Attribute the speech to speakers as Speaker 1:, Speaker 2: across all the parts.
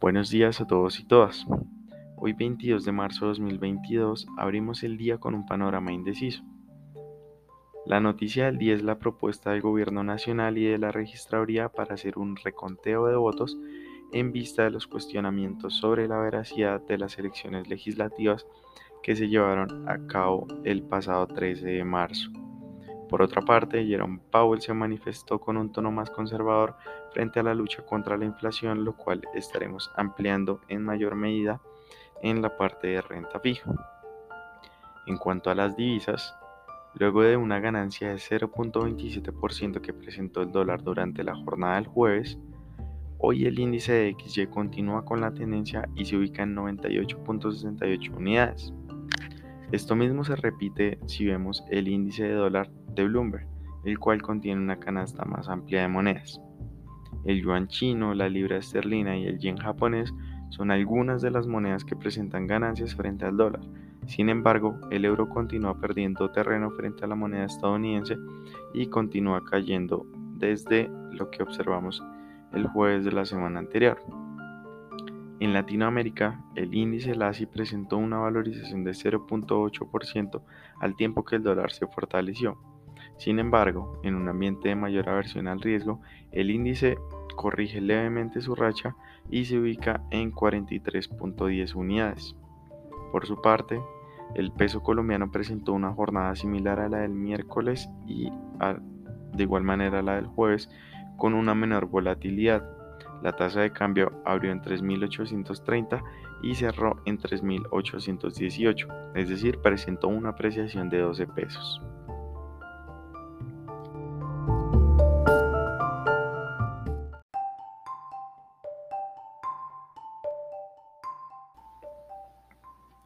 Speaker 1: Buenos días a todos y todas. Hoy 22 de marzo de 2022 abrimos el día con un panorama indeciso. La noticia del día es la propuesta del Gobierno Nacional y de la Registraduría para hacer un reconteo de votos en vista de los cuestionamientos sobre la veracidad de las elecciones legislativas que se llevaron a cabo el pasado 13 de marzo. Por otra parte, Jerome Powell se manifestó con un tono más conservador frente a la lucha contra la inflación, lo cual estaremos ampliando en mayor medida en la parte de renta fija. En cuanto a las divisas, Luego de una ganancia de 0.27% que presentó el dólar durante la jornada del jueves, hoy el índice de XY continúa con la tendencia y se ubica en 98.68 unidades. Esto mismo se repite si vemos el índice de dólar de Bloomberg, el cual contiene una canasta más amplia de monedas. El yuan chino, la libra esterlina y el yen japonés son algunas de las monedas que presentan ganancias frente al dólar, sin embargo, el euro continúa perdiendo terreno frente a la moneda estadounidense y continúa cayendo desde lo que observamos el jueves de la semana anterior. En Latinoamérica, el índice LASI presentó una valorización de 0.8% al tiempo que el dólar se fortaleció. Sin embargo, en un ambiente de mayor aversión al riesgo, el índice corrige levemente su racha y se ubica en 43.10 unidades. Por su parte, el peso colombiano presentó una jornada similar a la del miércoles y de igual manera a la del jueves con una menor volatilidad. La tasa de cambio abrió en 3.830 y cerró en 3.818, es decir, presentó una apreciación de 12 pesos.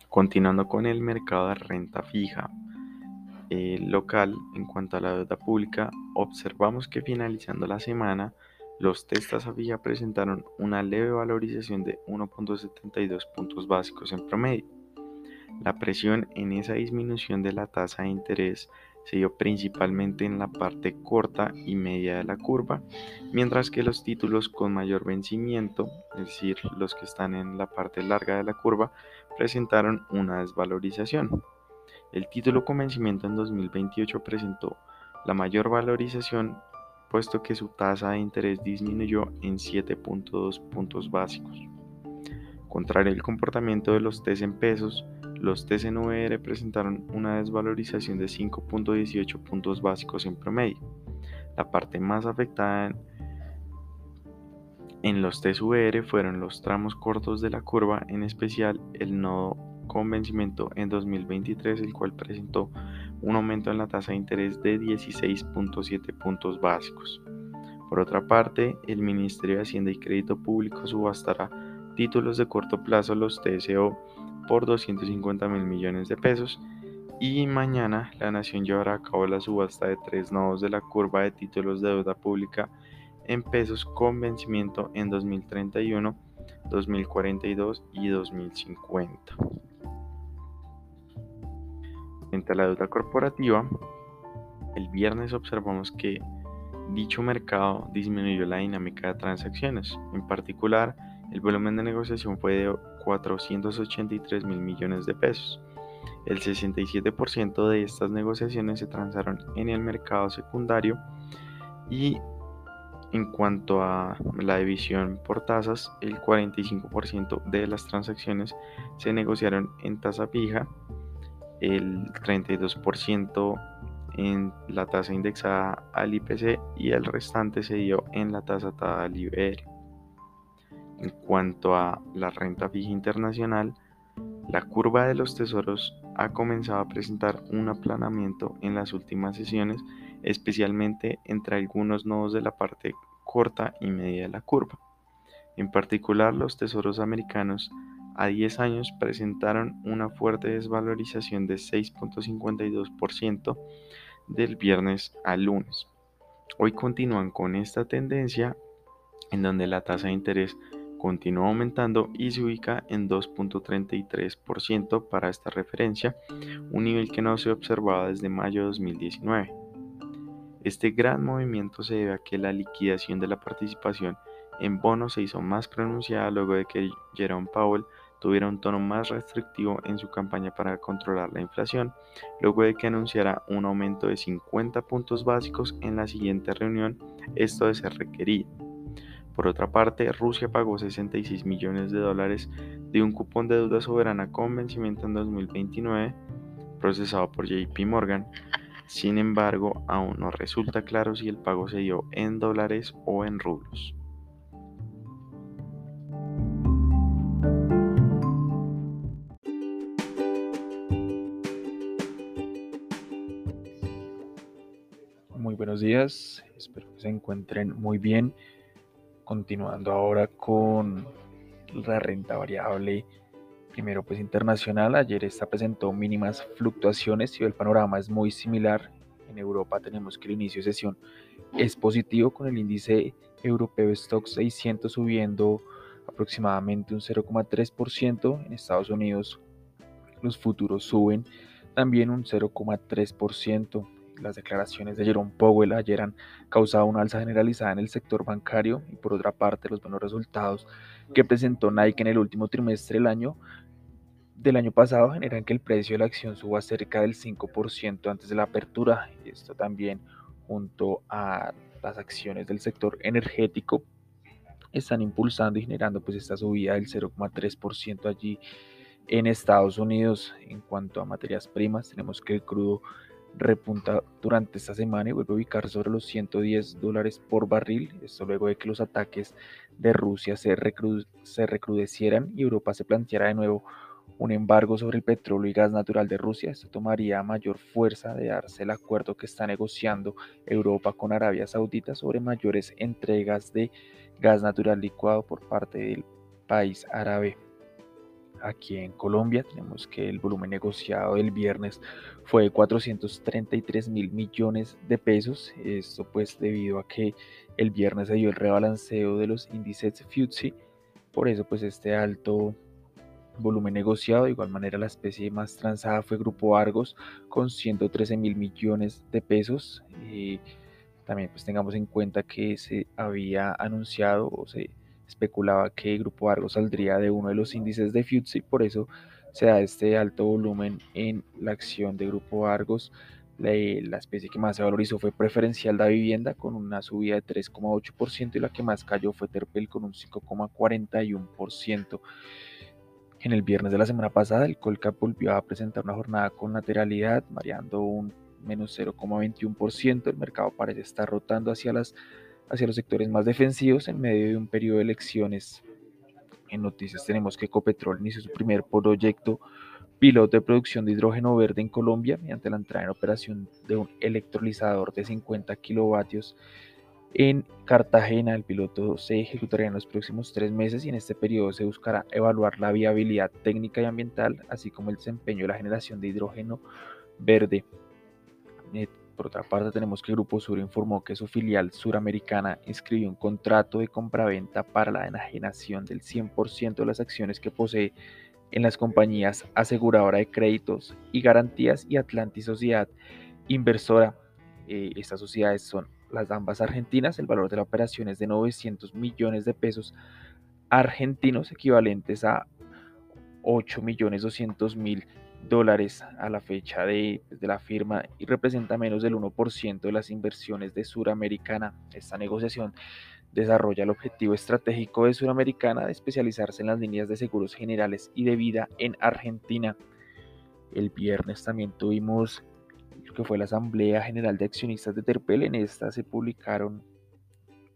Speaker 1: Continuando con el mercado de renta fija eh, local, en cuanto a la deuda pública, observamos que finalizando la semana, los testas a fija presentaron una leve valorización de 1.72 puntos básicos en promedio. La presión en esa disminución de la tasa de interés se dio principalmente en la parte corta y media de la curva, mientras que los títulos con mayor vencimiento, es decir, los que están en la parte larga de la curva, presentaron una desvalorización. El título con vencimiento en 2028 presentó la mayor valorización puesto que su tasa de interés disminuyó en 7.2 puntos básicos. Contrario al comportamiento de los TES en pesos, los TCNVR presentaron una desvalorización de 5.18 puntos básicos en promedio. La parte más afectada en, los TSVR fueron los tramos cortos de la curva, en especial el nodo con vencimiento en 2023, el cual presentó un aumento en la tasa de interés de 16.7 puntos básicos. Por otra parte, el Ministerio de Hacienda y Crédito Público subastará títulos de corto plazo, los TSO, por 250 mil millones de pesos. Y mañana la Nación llevará a cabo la subasta de tres nodos de la curva de títulos de deuda pública en pesos con vencimiento en 2031, 2042 y 2050. Frente a la deuda corporativa, el viernes observamos que dicho mercado disminuyó la dinámica de transacciones. En particular, el volumen de negociación fue de 483 mil millones de pesos. El 67% de estas negociaciones se transaron en el mercado secundario y en cuanto a la división por tasas, el 45% de las transacciones se negociaron en tasa fija, el 32% en la tasa indexada al IPC y el restante se dio en la tasa al IBR. En cuanto a la renta fija internacional, la curva de los tesoros ha comenzado a presentar un aplanamiento en las últimas sesiones, especialmente entre algunos nodos de la parte corta y media de la curva. En particular, los tesoros americanos a 10 años presentaron una fuerte desvalorización de 6.52% del viernes al lunes. Hoy continúan con esta tendencia en donde la tasa de interés continúa aumentando y se ubica en 2.33% para esta referencia, un nivel que no se observaba desde mayo de 2019. Este gran movimiento se debe a que la liquidación de la participación en bonos se hizo más pronunciada luego de que Jerome Powell tuviera un tono más restrictivo en su campaña para controlar la inflación, luego de que anunciara un aumento de 50 puntos básicos en la siguiente reunión, esto de ser requerido. Por otra parte, Rusia pagó 66 millones de dólares de un cupón de deuda soberana con vencimiento en 2029, procesado por JP Morgan. Sin embargo, aún no resulta claro si el pago se dio en dólares o en rublos.
Speaker 2: Días, espero que se encuentren muy bien. Continuando ahora con la renta variable, primero pues internacional, ayer esta presentó mínimas fluctuaciones y el panorama es muy similar. En Europa tenemos que el inicio de sesión es positivo con el índice europeo Stock 600 subiendo aproximadamente un 0,3%. En Estados Unidos los futuros suben también un 0,3%. Las declaraciones de Jerome Powell ayer han causado una alza generalizada en el sector bancario y por otra parte los buenos resultados que presentó Nike en el último trimestre del año del año pasado generan que el precio de la acción suba cerca del 5% antes de la apertura. Esto también junto a las acciones del sector energético están impulsando y generando pues esta subida del 0,3% allí en Estados Unidos. En cuanto a materias primas, tenemos que el crudo repunta durante esta semana y vuelve a ubicar sobre los 110 dólares por barril. Esto luego de que los ataques de Rusia se, recrudecieran y Europa se planteara de nuevo un embargo sobre el petróleo y gas natural de Rusia. Esto tomaría mayor fuerza de darse el acuerdo que está negociando Europa con Arabia Saudita sobre mayores entregas de gas natural licuado por parte del país árabe aquí en Colombia. Tenemos que el volumen negociado del viernes fue de 433 mil millones de pesos. Esto pues debido a que el viernes se dio el rebalanceo de los índices FTSE. Por eso pues este alto volumen negociado. De igual manera la especie más transada fue Grupo Argos con 113 mil millones de pesos. y también pues tengamos en cuenta que se había anunciado o se especulaba que el Grupo Argos saldría de uno de los índices de FTSE, por eso se da este alto volumen en la acción de Grupo Argos. La, la especie que más se valorizó fue preferencial de vivienda con una subida de 3,8% y la que más cayó fue Terpel con un 5,41%. En el viernes de la semana pasada, el Colcap volvió a presentar una jornada con lateralidad, variando un menos 0,21%. El mercado parece estar rotando hacia las hacia los sectores más defensivos en medio de un periodo de elecciones. En noticias tenemos que Ecopetrol inició su primer proyecto piloto de producción de hidrógeno verde en Colombia mediante la entrada en operación de un electrolizador de 50 kilovatios en Cartagena. El piloto se ejecutaría en los próximos tres meses y en este periodo se buscará evaluar la viabilidad técnica y ambiental, así como el desempeño de la generación de hidrógeno verde. Por otra parte, tenemos que Grupo Sur informó que su filial suramericana inscribió un contrato de compraventa para la enajenación del 100% de las acciones que posee en las compañías aseguradora de créditos y garantías y Atlantis Sociedad Inversora. Eh, estas sociedades son las ambas argentinas. El valor de la operación es de 900 millones de pesos argentinos, equivalentes a 8 millones 200 mil dólares a la fecha de, la firma y representa menos del 1% de las inversiones de Suramericana. Esta negociación desarrolla el objetivo estratégico de Suramericana de especializarse en las líneas de seguros generales y de vida en Argentina. El viernes también tuvimos que fue la Asamblea General de Accionistas de Terpel. En esta se publicaron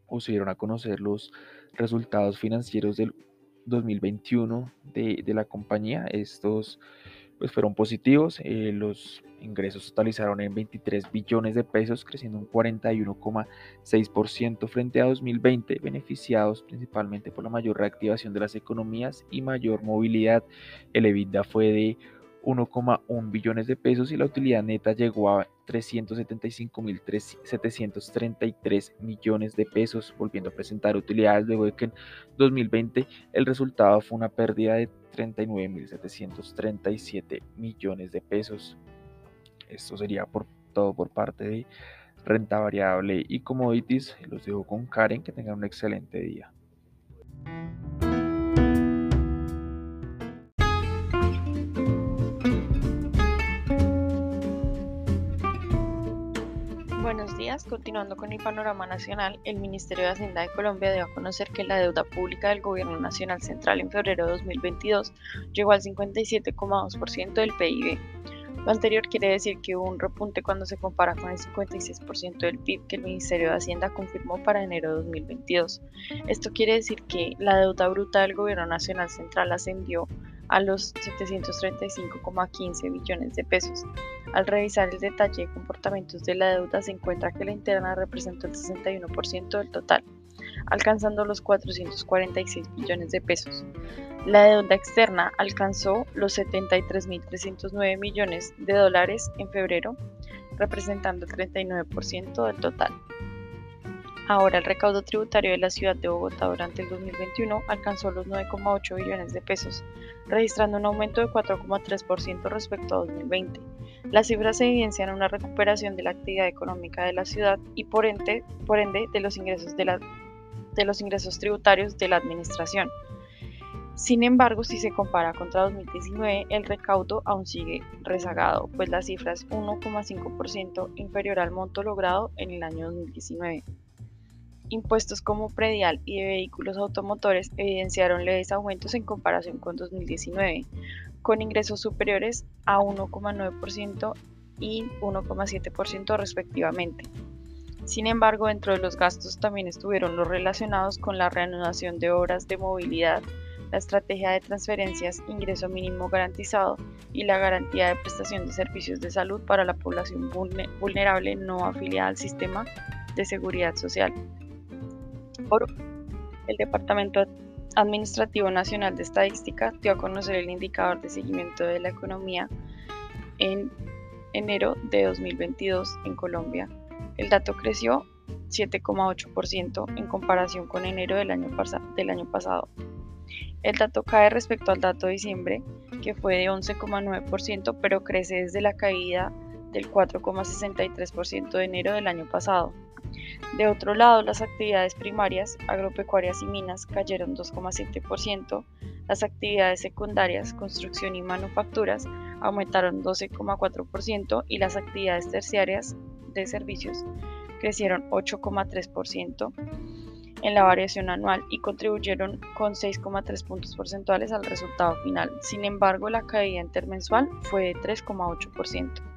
Speaker 2: o se dieron a conocer los resultados financieros del 2021 de, de la compañía. Estos pues fueron positivos. Eh, los ingresos totalizaron en 23 billones de pesos, creciendo un 41,6% frente a 2020, beneficiados principalmente por la mayor reactivación de las economías y mayor movilidad. El EBITDA fue de 1,1 billones de pesos y la utilidad neta llegó a 375.733 millones de pesos, volviendo a presentar utilidades luego de que en 2020 el resultado fue una pérdida de 39.737 millones de pesos. Esto sería por todo por parte de renta variable y commodities. Los dejo con Karen, que tengan un excelente día.
Speaker 3: Buenos días, continuando con el panorama nacional, el Ministerio de Hacienda de Colombia dio a conocer que la deuda pública del Gobierno Nacional Central en febrero de 2022 llegó al 57,2% del PIB. Lo anterior quiere decir que hubo un repunte cuando se compara con el 56% del PIB que el Ministerio de Hacienda confirmó para enero de 2022. Esto quiere decir que la deuda bruta del Gobierno Nacional Central ascendió a los 735,15 billones de pesos. Al revisar el detalle de comportamientos de la deuda se encuentra que la interna representó el 61% del total, alcanzando los 446 billones de pesos. La deuda externa alcanzó los 73.309 millones de dólares en febrero, representando el 39% del total. Ahora el recaudo tributario de la ciudad de Bogotá durante el 2021 alcanzó los 9,8 billones de pesos, registrando un aumento de 4,3% respecto a 2020. Las cifras evidencian una recuperación de la actividad económica de la ciudad y por ende, de, los ingresos de los ingresos tributarios de la administración. Sin embargo, si se compara contra 2019, el recaudo aún sigue rezagado, pues la cifra es 1,5% inferior al monto logrado en el año 2019. Impuestos como predial y de vehículos automotores evidenciaron leves aumentos en comparación con 2019, con ingresos superiores a 1,9% y 1,7% respectivamente. Sin embargo, dentro de los gastos también estuvieron los relacionados con la reanudación de obras de movilidad, la estrategia de transferencias, ingreso mínimo garantizado y la garantía de prestación de servicios de salud para la población vulnerable no afiliada al sistema de seguridad social. Por el Departamento Administrativo Nacional de Estadística dio a conocer el indicador de seguimiento de la economía en enero de 2022 en Colombia. El dato creció 7,8% en comparación con enero del año, del año pasado. El dato cae respecto al dato de diciembre, que fue de 11,9%, pero crece desde la caída del 4,63% de enero del año pasado. De otro lado, las actividades primarias, agropecuarias y minas cayeron 2,7%, las actividades secundarias, construcción y manufacturas, aumentaron 12,4% y las actividades terciarias de servicios crecieron 8,3% en la variación anual y contribuyeron con 6,3 puntos porcentuales al resultado final. Sin embargo, la caída intermensual fue de 3,8%.